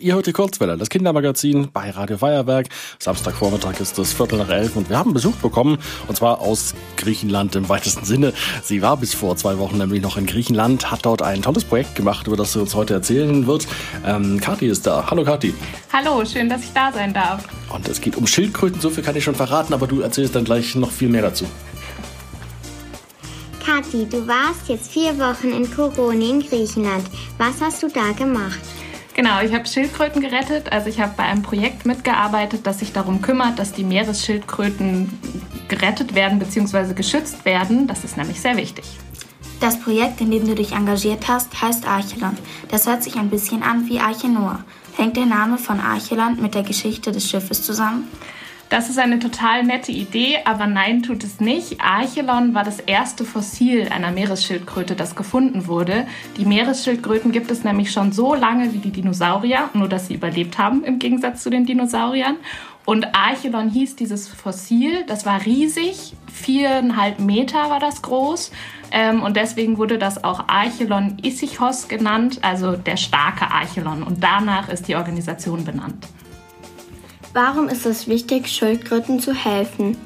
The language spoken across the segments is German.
Ihr hört die Kurzwelle, das Kindermagazin bei Radio Feuerwerk. Samstagvormittag ist es Viertel nach elf und wir haben Besuch bekommen und zwar aus Griechenland im weitesten Sinne. Sie war bis vor zwei Wochen nämlich noch in Griechenland, hat dort ein tolles Projekt gemacht, über das sie uns heute erzählen wird. Ähm, Kathi ist da. Hallo Kathi. Hallo, schön, dass ich da sein darf. Und es geht um Schildkröten, so viel kann ich schon verraten, aber du erzählst dann gleich noch viel mehr dazu. Kathi, du warst jetzt vier Wochen in Koroni in Griechenland. Was hast du da gemacht? Genau, ich habe Schildkröten gerettet. Also ich habe bei einem Projekt mitgearbeitet, das sich darum kümmert, dass die Meeresschildkröten gerettet werden bzw. geschützt werden. Das ist nämlich sehr wichtig. Das Projekt, in dem du dich engagiert hast, heißt Archelon. Das hört sich ein bisschen an wie Arche. Hängt der Name von Archeland mit der Geschichte des Schiffes zusammen? Das ist eine total nette Idee, aber nein, tut es nicht. Archelon war das erste Fossil einer Meeresschildkröte, das gefunden wurde. Die Meeresschildkröten gibt es nämlich schon so lange wie die Dinosaurier, nur dass sie überlebt haben im Gegensatz zu den Dinosauriern. Und Archelon hieß dieses Fossil, das war riesig, viereinhalb Meter war das groß. Ähm, und deswegen wurde das auch Archelon Isichos genannt, also der starke Archelon. Und danach ist die Organisation benannt. Warum ist es wichtig, Schildkröten zu helfen?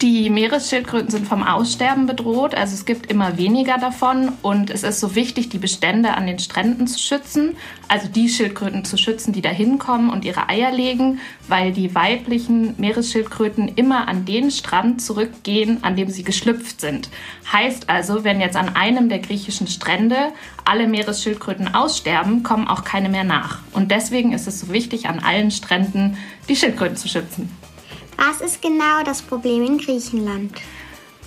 Die Meeresschildkröten sind vom Aussterben bedroht, also es gibt immer weniger davon und es ist so wichtig, die Bestände an den Stränden zu schützen, also die Schildkröten zu schützen, die da hinkommen und ihre Eier legen, weil die weiblichen Meeresschildkröten immer an den Strand zurückgehen, an dem sie geschlüpft sind. Heißt also, wenn jetzt an einem der griechischen Strände alle Meeresschildkröten aussterben, kommen auch keine mehr nach. Und deswegen ist es so wichtig, an allen Stränden die Schildkröten zu schützen. Was ist genau das Problem in Griechenland?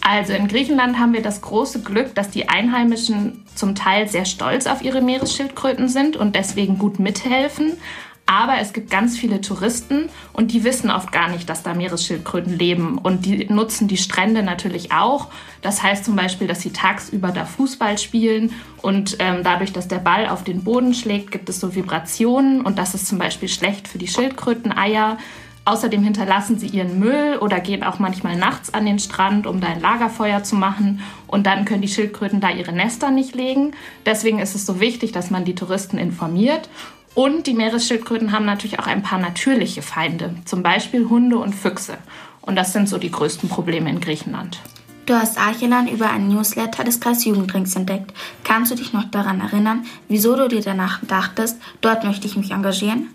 Also in Griechenland haben wir das große Glück, dass die Einheimischen zum Teil sehr stolz auf ihre Meeresschildkröten sind und deswegen gut mithelfen. Aber es gibt ganz viele Touristen und die wissen oft gar nicht, dass da Meeresschildkröten leben. Und die nutzen die Strände natürlich auch. Das heißt zum Beispiel, dass sie tagsüber da Fußball spielen und ähm, dadurch, dass der Ball auf den Boden schlägt, gibt es so Vibrationen und das ist zum Beispiel schlecht für die Schildkröteneier. Außerdem hinterlassen sie ihren Müll oder gehen auch manchmal nachts an den Strand, um da ein Lagerfeuer zu machen. Und dann können die Schildkröten da ihre Nester nicht legen. Deswegen ist es so wichtig, dass man die Touristen informiert. Und die Meeresschildkröten haben natürlich auch ein paar natürliche Feinde, zum Beispiel Hunde und Füchse. Und das sind so die größten Probleme in Griechenland. Du hast Archelan über einen Newsletter des Kreisjugenddrinks entdeckt. Kannst du dich noch daran erinnern, wieso du dir danach dachtest, dort möchte ich mich engagieren?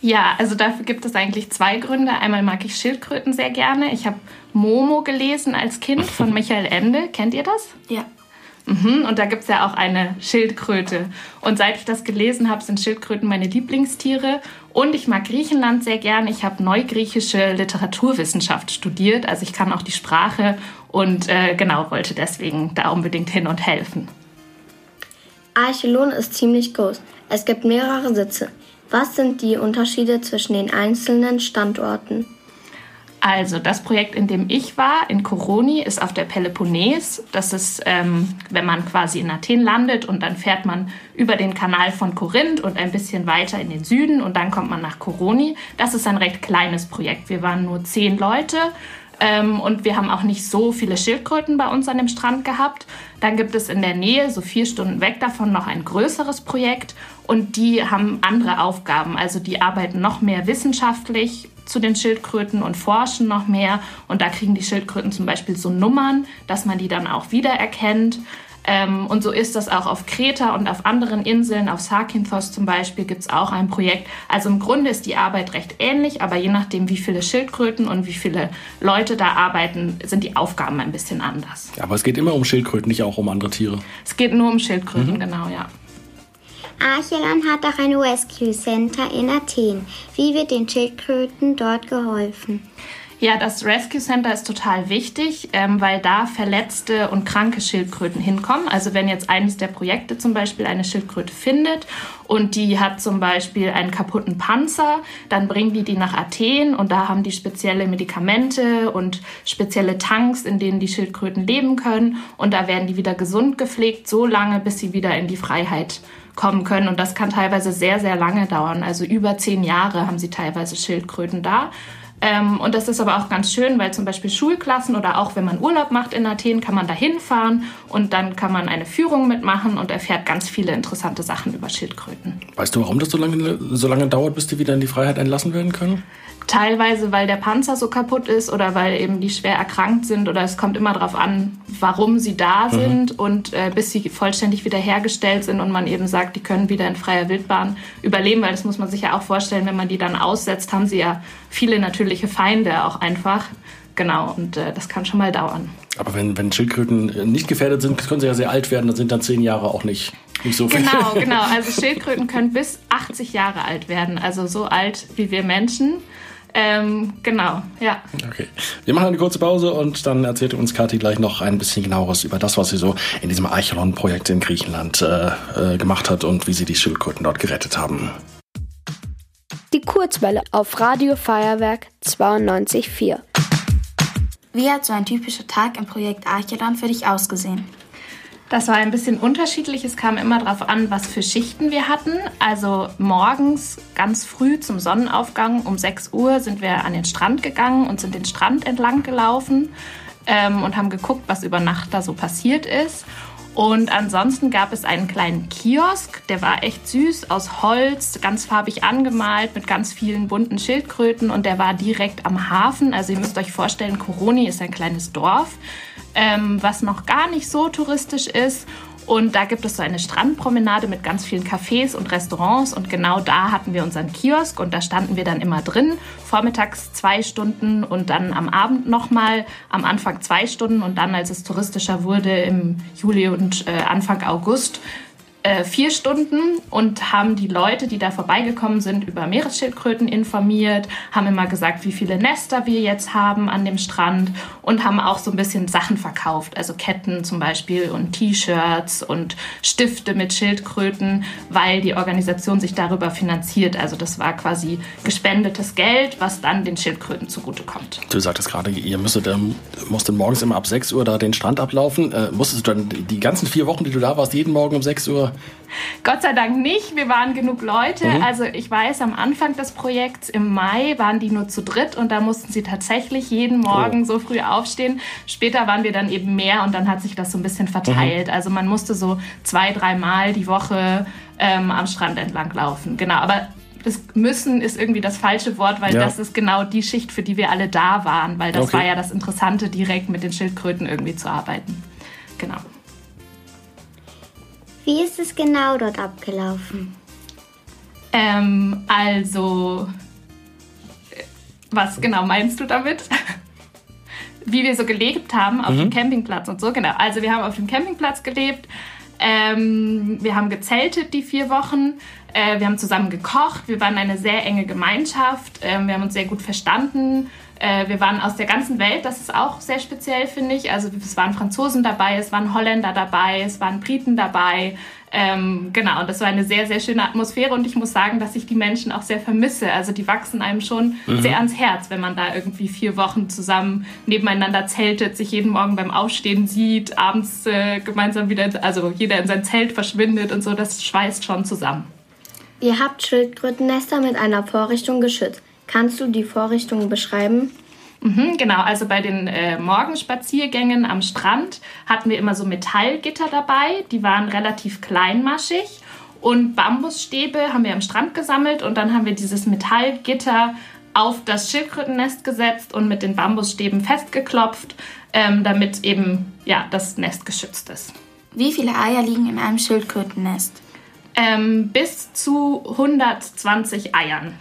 Ja, also dafür gibt es eigentlich zwei Gründe. Einmal mag ich Schildkröten sehr gerne. Ich habe Momo gelesen als Kind von Michael Ende. Kennt ihr das? Ja. Mhm, und da gibt es ja auch eine Schildkröte. Und seit ich das gelesen habe, sind Schildkröten meine Lieblingstiere. Und ich mag Griechenland sehr gern. Ich habe neugriechische Literaturwissenschaft studiert. Also ich kann auch die Sprache und äh, genau wollte deswegen da unbedingt hin und helfen. Archelon ist ziemlich groß. Es gibt mehrere Sitze. Was sind die Unterschiede zwischen den einzelnen Standorten? Also das Projekt, in dem ich war, in Koroni, ist auf der Peloponnes. Das ist, ähm, wenn man quasi in Athen landet und dann fährt man über den Kanal von Korinth und ein bisschen weiter in den Süden und dann kommt man nach Koroni. Das ist ein recht kleines Projekt. Wir waren nur zehn Leute ähm, und wir haben auch nicht so viele Schildkröten bei uns an dem Strand gehabt. Dann gibt es in der Nähe, so vier Stunden weg davon, noch ein größeres Projekt. Und die haben andere Aufgaben. Also die arbeiten noch mehr wissenschaftlich zu den Schildkröten und forschen noch mehr. Und da kriegen die Schildkröten zum Beispiel so Nummern, dass man die dann auch wiedererkennt. Ähm, und so ist das auch auf Kreta und auf anderen Inseln, auf Sarkinthos zum Beispiel gibt es auch ein Projekt. Also im Grunde ist die Arbeit recht ähnlich, aber je nachdem, wie viele Schildkröten und wie viele Leute da arbeiten, sind die Aufgaben ein bisschen anders. Ja, aber es geht immer um Schildkröten, nicht auch um andere Tiere. Es geht nur um Schildkröten, mhm. genau, ja. Archelan hat auch ein Rescue Center in Athen. Wie wird den Schildkröten dort geholfen? Ja, das Rescue Center ist total wichtig, ähm, weil da verletzte und kranke Schildkröten hinkommen. Also wenn jetzt eines der Projekte zum Beispiel eine Schildkröte findet und die hat zum Beispiel einen kaputten Panzer, dann bringen die die nach Athen und da haben die spezielle Medikamente und spezielle Tanks, in denen die Schildkröten leben können und da werden die wieder gesund gepflegt, so lange, bis sie wieder in die Freiheit kommen können. Und das kann teilweise sehr, sehr lange dauern. Also über zehn Jahre haben sie teilweise Schildkröten da. Ähm, und das ist aber auch ganz schön, weil zum Beispiel Schulklassen oder auch wenn man Urlaub macht in Athen, kann man da hinfahren und dann kann man eine Führung mitmachen und erfährt ganz viele interessante Sachen über Schildkröten. Weißt du, warum das so lange, so lange dauert, bis die wieder in die Freiheit entlassen werden können? Teilweise, weil der Panzer so kaputt ist oder weil eben die schwer erkrankt sind oder es kommt immer darauf an, warum sie da mhm. sind mhm. und äh, bis sie vollständig wiederhergestellt sind und man eben sagt, die können wieder in freier Wildbahn überleben, weil das muss man sich ja auch vorstellen, wenn man die dann aussetzt, haben sie ja viele natürliche Feinde auch einfach. Genau, und äh, das kann schon mal dauern. Aber wenn, wenn Schildkröten äh, nicht gefährdet sind, können sie ja sehr alt werden, dann sind dann zehn Jahre auch nicht, nicht so viel. Genau, genau. Also Schildkröten können bis 80 Jahre alt werden, also so alt wie wir Menschen. Ähm, genau, ja. Okay. Wir machen eine kurze Pause und dann erzählt uns Kathi gleich noch ein bisschen genaueres über das, was sie so in diesem Archelon-Projekt in Griechenland äh, äh, gemacht hat und wie sie die Schildkröten dort gerettet haben. Die Kurzwelle auf Radio Feuerwerk 92.4. Wie hat so ein typischer Tag im Projekt Archelon für dich ausgesehen? Das war ein bisschen unterschiedlich. Es kam immer darauf an, was für Schichten wir hatten. Also morgens ganz früh zum Sonnenaufgang um 6 Uhr sind wir an den Strand gegangen und sind den Strand entlang gelaufen ähm, und haben geguckt, was über Nacht da so passiert ist. Und ansonsten gab es einen kleinen Kiosk, der war echt süß, aus Holz, ganz farbig angemalt, mit ganz vielen bunten Schildkröten und der war direkt am Hafen. Also ihr müsst euch vorstellen, Koroni ist ein kleines Dorf ähm, was noch gar nicht so touristisch ist. Und da gibt es so eine Strandpromenade mit ganz vielen Cafés und Restaurants. Und genau da hatten wir unseren Kiosk und da standen wir dann immer drin. Vormittags zwei Stunden und dann am Abend nochmal. Am Anfang zwei Stunden und dann, als es touristischer wurde, im Juli und äh, Anfang August äh, vier Stunden und haben die Leute, die da vorbeigekommen sind, über Meeresschildkröten informiert, haben immer gesagt, wie viele Nester wir jetzt haben an dem Strand und haben auch so ein bisschen Sachen verkauft, also Ketten zum Beispiel und T-Shirts und Stifte mit Schildkröten, weil die Organisation sich darüber finanziert. Also das war quasi gespendetes Geld, was dann den Schildkröten zugutekommt. Du sagtest gerade, ihr müsstet, ähm, musstet morgens immer ab 6 Uhr da den Strand ablaufen. Äh, musstest du dann die ganzen vier Wochen, die du da warst, jeden Morgen um 6 Uhr Gott sei Dank nicht. Wir waren genug Leute. Mhm. Also ich weiß, am Anfang des Projekts im Mai waren die nur zu dritt und da mussten sie tatsächlich jeden Morgen oh. so früh aufstehen. Später waren wir dann eben mehr und dann hat sich das so ein bisschen verteilt. Mhm. Also man musste so zwei, dreimal die Woche ähm, am Strand entlang laufen. Genau, aber das müssen ist irgendwie das falsche Wort, weil ja. das ist genau die Schicht, für die wir alle da waren, weil das okay. war ja das Interessante, direkt mit den Schildkröten irgendwie zu arbeiten. Genau. Wie ist es genau dort abgelaufen? Ähm, also, was genau meinst du damit? Wie wir so gelebt haben auf mhm. dem Campingplatz und so, genau. Also wir haben auf dem Campingplatz gelebt. Ähm, wir haben gezeltet die vier Wochen. Äh, wir haben zusammen gekocht. Wir waren eine sehr enge Gemeinschaft. Ähm, wir haben uns sehr gut verstanden. Äh, wir waren aus der ganzen Welt, das ist auch sehr speziell, finde ich. Also es waren Franzosen dabei, es waren Holländer dabei, es waren Briten dabei. Ähm, genau, und das war eine sehr, sehr schöne Atmosphäre und ich muss sagen, dass ich die Menschen auch sehr vermisse. Also die wachsen einem schon mhm. sehr ans Herz, wenn man da irgendwie vier Wochen zusammen nebeneinander zeltet, sich jeden Morgen beim Aufstehen sieht, abends äh, gemeinsam wieder, also jeder in sein Zelt verschwindet und so, das schweißt schon zusammen. Ihr habt Schildkrötennester mit einer Vorrichtung geschützt. Kannst du die Vorrichtung beschreiben? Mhm, genau, also bei den äh, Morgenspaziergängen am Strand hatten wir immer so Metallgitter dabei, die waren relativ kleinmaschig und Bambusstäbe haben wir am Strand gesammelt und dann haben wir dieses Metallgitter auf das Schildkrötennest gesetzt und mit den Bambusstäben festgeklopft, ähm, damit eben ja, das Nest geschützt ist. Wie viele Eier liegen in einem Schildkrötennest? Ähm, bis zu 120 Eiern.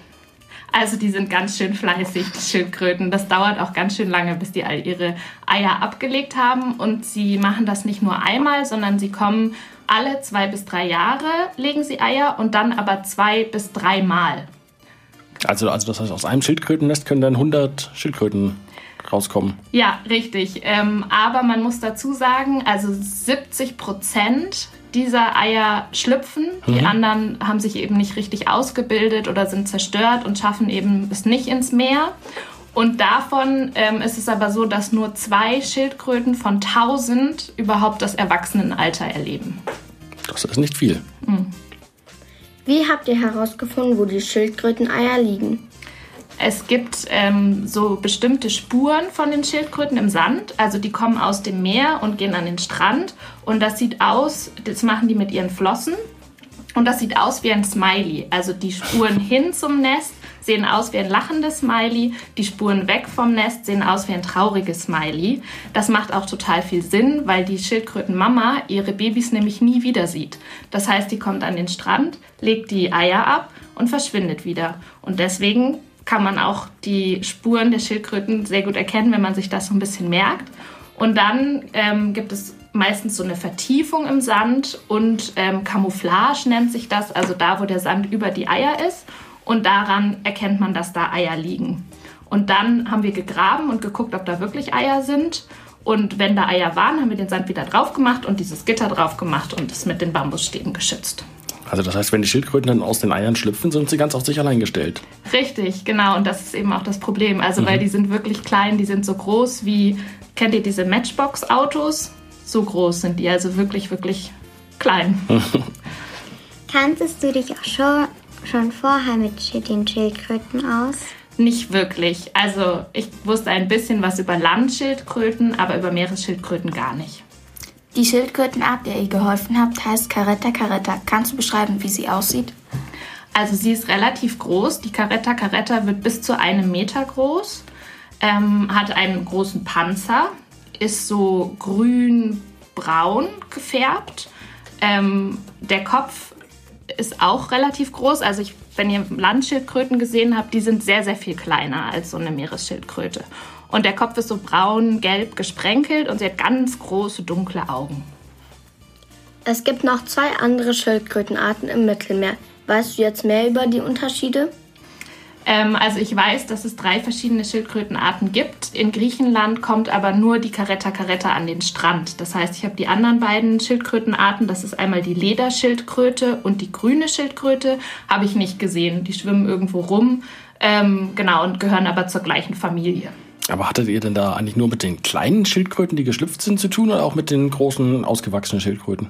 Also die sind ganz schön fleißig, die Schildkröten. Das dauert auch ganz schön lange, bis die all ihre Eier abgelegt haben. Und sie machen das nicht nur einmal, sondern sie kommen alle zwei bis drei Jahre, legen sie Eier und dann aber zwei bis dreimal. Also, also das heißt, aus einem Schildkrötennest können dann 100 Schildkröten rauskommen. Ja, richtig. Ähm, aber man muss dazu sagen, also 70 Prozent dieser Eier schlüpfen. Die mhm. anderen haben sich eben nicht richtig ausgebildet oder sind zerstört und schaffen eben es nicht ins Meer. Und davon ähm, ist es aber so, dass nur zwei Schildkröten von 1000 überhaupt das Erwachsenenalter erleben. Das ist nicht viel. Mhm. Wie habt ihr herausgefunden, wo die Schildkröteneier liegen? Es gibt ähm, so bestimmte Spuren von den Schildkröten im Sand. Also die kommen aus dem Meer und gehen an den Strand. Und das sieht aus, das machen die mit ihren Flossen. Und das sieht aus wie ein Smiley. Also die Spuren hin zum Nest sehen aus wie ein lachendes Smiley. Die Spuren weg vom Nest sehen aus wie ein trauriges Smiley. Das macht auch total viel Sinn, weil die Schildkrötenmama ihre Babys nämlich nie wieder sieht. Das heißt, die kommt an den Strand, legt die Eier ab und verschwindet wieder. Und deswegen kann man auch die Spuren der Schildkröten sehr gut erkennen, wenn man sich das so ein bisschen merkt. Und dann ähm, gibt es meistens so eine Vertiefung im Sand und ähm, Camouflage nennt sich das, also da, wo der Sand über die Eier ist. Und daran erkennt man, dass da Eier liegen. Und dann haben wir gegraben und geguckt, ob da wirklich Eier sind. Und wenn da Eier waren, haben wir den Sand wieder drauf gemacht und dieses Gitter drauf gemacht und es mit den Bambusstäben geschützt. Also das heißt, wenn die Schildkröten dann aus den Eiern schlüpfen, sind sie ganz auf sich allein gestellt. Richtig, genau. Und das ist eben auch das Problem. Also mhm. weil die sind wirklich klein, die sind so groß wie, kennt ihr diese Matchbox-Autos? So groß sind die, also wirklich, wirklich klein. Kanntest du dich auch schon, schon vorher mit den Schildkröten aus? Nicht wirklich. Also ich wusste ein bisschen was über Landschildkröten, aber über Meeresschildkröten gar nicht. Die Schildkrötenart, der ihr geholfen habt, heißt Caretta caretta. Kannst du beschreiben, wie sie aussieht? Also sie ist relativ groß. Die Caretta caretta wird bis zu einem Meter groß, ähm, hat einen großen Panzer, ist so grün-braun gefärbt. Ähm, der Kopf ist auch relativ groß. Also ich, wenn ihr Landschildkröten gesehen habt, die sind sehr, sehr viel kleiner als so eine Meeresschildkröte. Und der Kopf ist so braun-gelb gesprenkelt und sie hat ganz große dunkle Augen. Es gibt noch zwei andere Schildkrötenarten im Mittelmeer. Weißt du jetzt mehr über die Unterschiede? Ähm, also ich weiß, dass es drei verschiedene Schildkrötenarten gibt. In Griechenland kommt aber nur die Caretta caretta an den Strand. Das heißt, ich habe die anderen beiden Schildkrötenarten. Das ist einmal die Lederschildkröte und die grüne Schildkröte. Habe ich nicht gesehen. Die schwimmen irgendwo rum. Ähm, genau, und gehören aber zur gleichen Familie. Aber hattet ihr denn da eigentlich nur mit den kleinen Schildkröten, die geschlüpft sind, zu tun oder auch mit den großen, ausgewachsenen Schildkröten?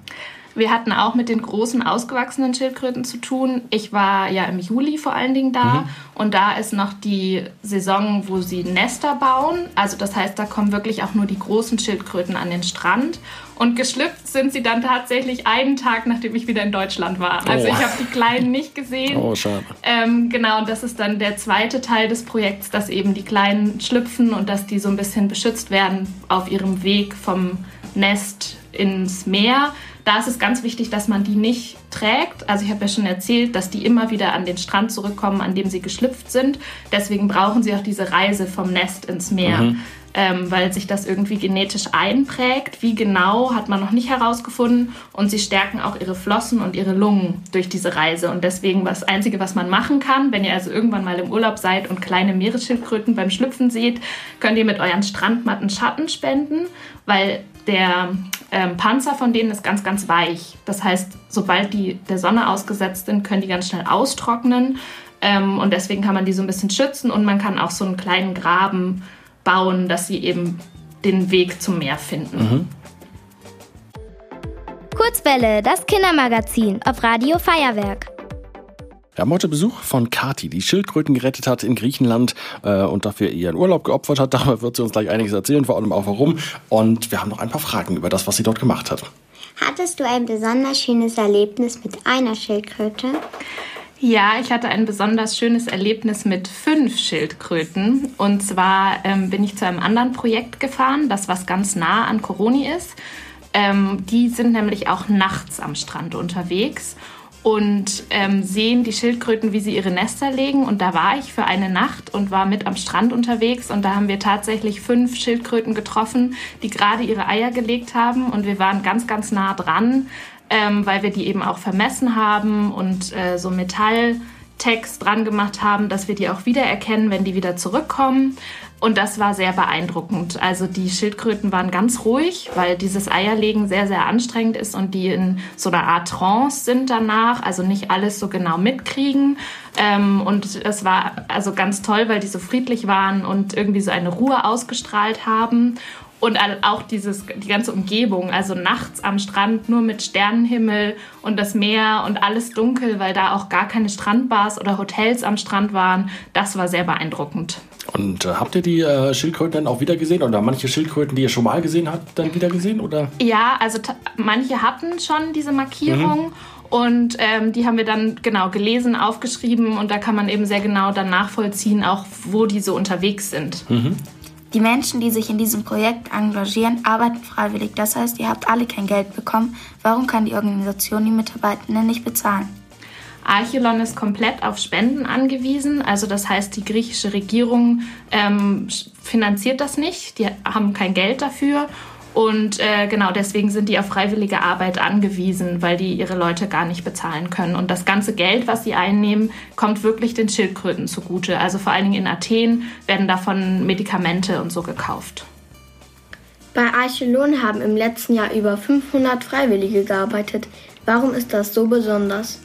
Wir hatten auch mit den großen, ausgewachsenen Schildkröten zu tun. Ich war ja im Juli vor allen Dingen da mhm. und da ist noch die Saison, wo sie Nester bauen. Also das heißt, da kommen wirklich auch nur die großen Schildkröten an den Strand. Und geschlüpft sind sie dann tatsächlich einen Tag, nachdem ich wieder in Deutschland war. Also oh. ich habe die Kleinen nicht gesehen. Oh, schade. Ähm, genau, und das ist dann der zweite Teil des Projekts, dass eben die Kleinen schlüpfen und dass die so ein bisschen beschützt werden auf ihrem Weg vom Nest ins Meer da ist es ganz wichtig, dass man die nicht trägt. Also ich habe ja schon erzählt, dass die immer wieder an den Strand zurückkommen, an dem sie geschlüpft sind. Deswegen brauchen sie auch diese Reise vom Nest ins Meer. Mhm. Ähm, weil sich das irgendwie genetisch einprägt. Wie genau hat man noch nicht herausgefunden. Und sie stärken auch ihre Flossen und ihre Lungen durch diese Reise. Und deswegen das Einzige, was man machen kann, wenn ihr also irgendwann mal im Urlaub seid und kleine Meeresschildkröten beim Schlüpfen seht, könnt ihr mit euren Strandmatten Schatten spenden, weil der ähm, Panzer von denen ist ganz, ganz weich. Das heißt, sobald die der Sonne ausgesetzt sind, können die ganz schnell austrocknen. Ähm, und deswegen kann man die so ein bisschen schützen und man kann auch so einen kleinen Graben bauen, dass sie eben den Weg zum Meer finden. Mhm. Kurzwelle, das Kindermagazin auf Radio Feuerwerk. Wir haben heute Besuch von Kati, die Schildkröten gerettet hat in Griechenland äh, und dafür ihren Urlaub geopfert hat. Darüber wird sie uns gleich einiges erzählen, vor allem auch warum. Und wir haben noch ein paar Fragen über das, was sie dort gemacht hat. Hattest du ein besonders schönes Erlebnis mit einer Schildkröte? Ja, ich hatte ein besonders schönes Erlebnis mit fünf Schildkröten. Und zwar ähm, bin ich zu einem anderen Projekt gefahren, das was ganz nah an Coroni ist. Ähm, die sind nämlich auch nachts am Strand unterwegs und ähm, sehen die Schildkröten, wie sie ihre Nester legen. Und da war ich für eine Nacht und war mit am Strand unterwegs. Und da haben wir tatsächlich fünf Schildkröten getroffen, die gerade ihre Eier gelegt haben. Und wir waren ganz, ganz nah dran, ähm, weil wir die eben auch vermessen haben und äh, so Metalltext dran gemacht haben, dass wir die auch wiedererkennen, wenn die wieder zurückkommen. Und das war sehr beeindruckend. Also die Schildkröten waren ganz ruhig, weil dieses Eierlegen sehr, sehr anstrengend ist und die in so einer Art Trance sind danach, also nicht alles so genau mitkriegen. Ähm, und es war also ganz toll, weil die so friedlich waren und irgendwie so eine Ruhe ausgestrahlt haben. Und auch dieses, die ganze Umgebung, also nachts am Strand nur mit Sternenhimmel und das Meer und alles dunkel, weil da auch gar keine Strandbars oder Hotels am Strand waren. Das war sehr beeindruckend. Und äh, habt ihr die äh, Schildkröten dann auch wieder gesehen oder manche Schildkröten, die ihr schon mal gesehen habt, dann wieder gesehen? Oder? Ja, also manche hatten schon diese Markierung. Mhm. Und ähm, die haben wir dann genau gelesen, aufgeschrieben und da kann man eben sehr genau dann nachvollziehen, auch wo die so unterwegs sind. Mhm. Die Menschen, die sich in diesem Projekt engagieren, arbeiten freiwillig. Das heißt, ihr habt alle kein Geld bekommen. Warum kann die Organisation die Mitarbeitenden nicht bezahlen? Archelon ist komplett auf Spenden angewiesen. Also das heißt, die griechische Regierung ähm, finanziert das nicht. Die haben kein Geld dafür. Und äh, genau deswegen sind die auf freiwillige Arbeit angewiesen, weil die ihre Leute gar nicht bezahlen können. Und das ganze Geld, was sie einnehmen, kommt wirklich den Schildkröten zugute. Also vor allen Dingen in Athen werden davon Medikamente und so gekauft. Bei Archelon haben im letzten Jahr über 500 Freiwillige gearbeitet. Warum ist das so besonders?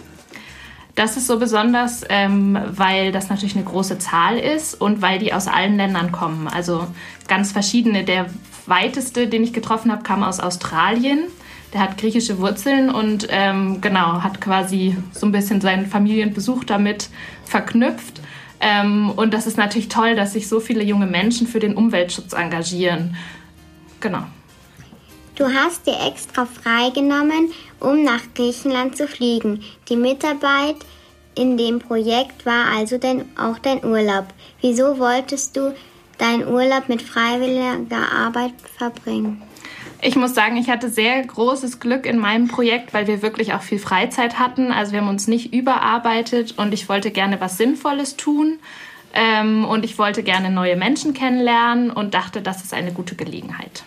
Das ist so besonders, ähm, weil das natürlich eine große Zahl ist und weil die aus allen Ländern kommen. Also ganz verschiedene. Der weiteste, den ich getroffen habe, kam aus Australien. Der hat griechische Wurzeln und ähm, genau, hat quasi so ein bisschen seinen Familienbesuch damit verknüpft. Ähm, und das ist natürlich toll, dass sich so viele junge Menschen für den Umweltschutz engagieren. Genau. Du hast dir extra freigenommen, um nach Griechenland zu fliegen. Die Mitarbeit in dem Projekt war also dein, auch dein Urlaub. Wieso wolltest du deinen Urlaub mit freiwilliger Arbeit verbringen? Ich muss sagen, ich hatte sehr großes Glück in meinem Projekt, weil wir wirklich auch viel Freizeit hatten. Also wir haben uns nicht überarbeitet und ich wollte gerne was Sinnvolles tun. Ähm, und ich wollte gerne neue Menschen kennenlernen und dachte, das ist eine gute Gelegenheit.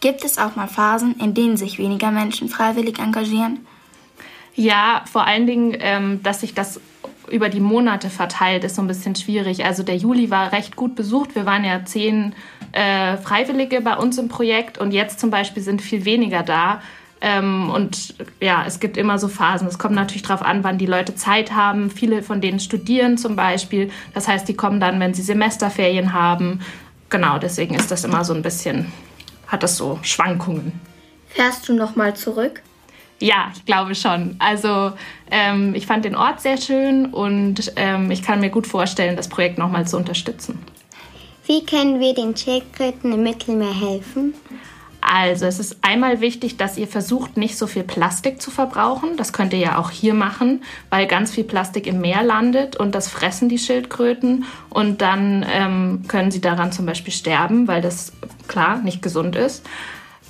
Gibt es auch mal Phasen, in denen sich weniger Menschen freiwillig engagieren? Ja, vor allen Dingen, ähm, dass sich das über die Monate verteilt, ist so ein bisschen schwierig. Also der Juli war recht gut besucht. Wir waren ja zehn äh, Freiwillige bei uns im Projekt und jetzt zum Beispiel sind viel weniger da. Ähm, und ja, es gibt immer so Phasen. Es kommt natürlich darauf an, wann die Leute Zeit haben. Viele von denen studieren zum Beispiel. Das heißt, die kommen dann, wenn sie Semesterferien haben. Genau, deswegen ist das immer so ein bisschen, hat das so Schwankungen. Fährst du nochmal zurück? Ja, ich glaube schon. Also ähm, ich fand den Ort sehr schön und ähm, ich kann mir gut vorstellen, das Projekt nochmal zu unterstützen. Wie können wir den Schildkröten im Mittelmeer helfen? Also es ist einmal wichtig, dass ihr versucht, nicht so viel Plastik zu verbrauchen. Das könnt ihr ja auch hier machen, weil ganz viel Plastik im Meer landet und das fressen die Schildkröten und dann ähm, können sie daran zum Beispiel sterben, weil das klar nicht gesund ist.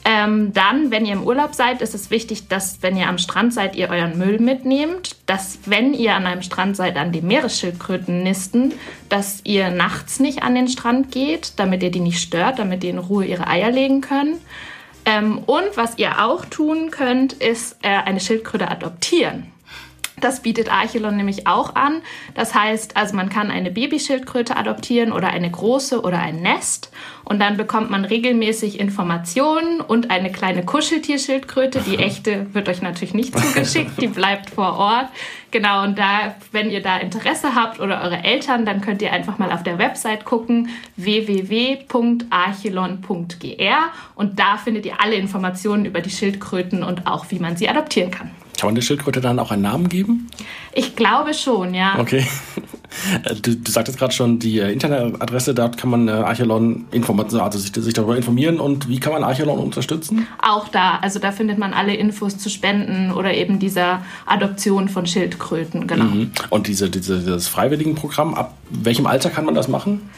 Ähm, dann, wenn ihr im Urlaub seid, ist es wichtig, dass, wenn ihr am Strand seid, ihr euren Müll mitnehmt. Dass, wenn ihr an einem Strand seid, an den Meeresschildkröten nisten, dass ihr nachts nicht an den Strand geht, damit ihr die nicht stört, damit die in Ruhe ihre Eier legen können. Ähm, und was ihr auch tun könnt, ist äh, eine Schildkröte adoptieren. Das bietet Archelon nämlich auch an. Das heißt, also man kann eine Babyschildkröte adoptieren oder eine große oder ein Nest. Und dann bekommt man regelmäßig Informationen und eine kleine Kuscheltierschildkröte. Die echte wird euch natürlich nicht zugeschickt, die bleibt vor Ort. Genau, und da, wenn ihr da Interesse habt oder eure Eltern, dann könnt ihr einfach mal auf der Website gucken, www.archelon.gr und da findet ihr alle Informationen über die Schildkröten und auch, wie man sie adoptieren kann. Kann man der Schildkröte dann auch einen Namen geben? Ich glaube schon, ja. Okay. Du, du sagtest gerade schon die äh, Internetadresse, dort kann man äh, Archelon also sich, sich, darüber informieren und wie kann man Archelon unterstützen? Auch da, also da findet man alle Infos zu Spenden oder eben dieser Adoption von Schildkröten, genau. Mhm. Und diese, diese, dieses Freiwilligenprogramm, ab welchem Alter kann man das machen?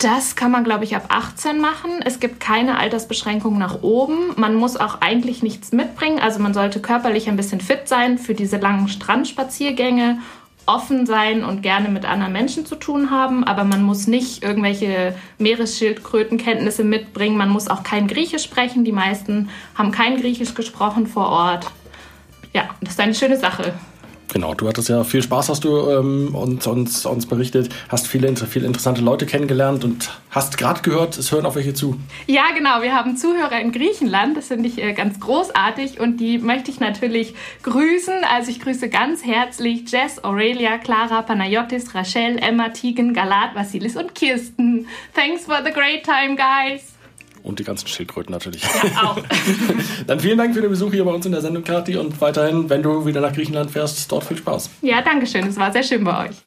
Das kann man, glaube ich, ab 18 machen. Es gibt keine Altersbeschränkung nach oben. Man muss auch eigentlich nichts mitbringen. Also man sollte körperlich ein bisschen fit sein für diese langen Strandspaziergänge, offen sein und gerne mit anderen Menschen zu tun haben. Aber man muss nicht irgendwelche Meeresschildkrötenkenntnisse mitbringen. Man muss auch kein Griechisch sprechen. Die meisten haben kein Griechisch gesprochen vor Ort. Ja, das ist eine schöne Sache. Genau, du hattest ja viel Spaß, hast du ähm, uns, uns, uns berichtet, hast viele, viele interessante Leute kennengelernt und hast gerade gehört, es hören auch welche zu. Ja, genau, wir haben Zuhörer in Griechenland, das finde ich äh, ganz großartig und die möchte ich natürlich grüßen. Also ich grüße ganz herzlich Jess, Aurelia, Clara, Panayotis, Rachel, Emma, Tigen, Galat, Vasilis und Kirsten. Thanks for the great time, guys. Und die ganzen Schildkröten natürlich. Ja, auch. Dann vielen Dank für den Besuch hier bei uns in der Sendung, Kathi. Und weiterhin, wenn du wieder nach Griechenland fährst, dort viel Spaß. Ja, danke schön. Es war sehr schön bei euch.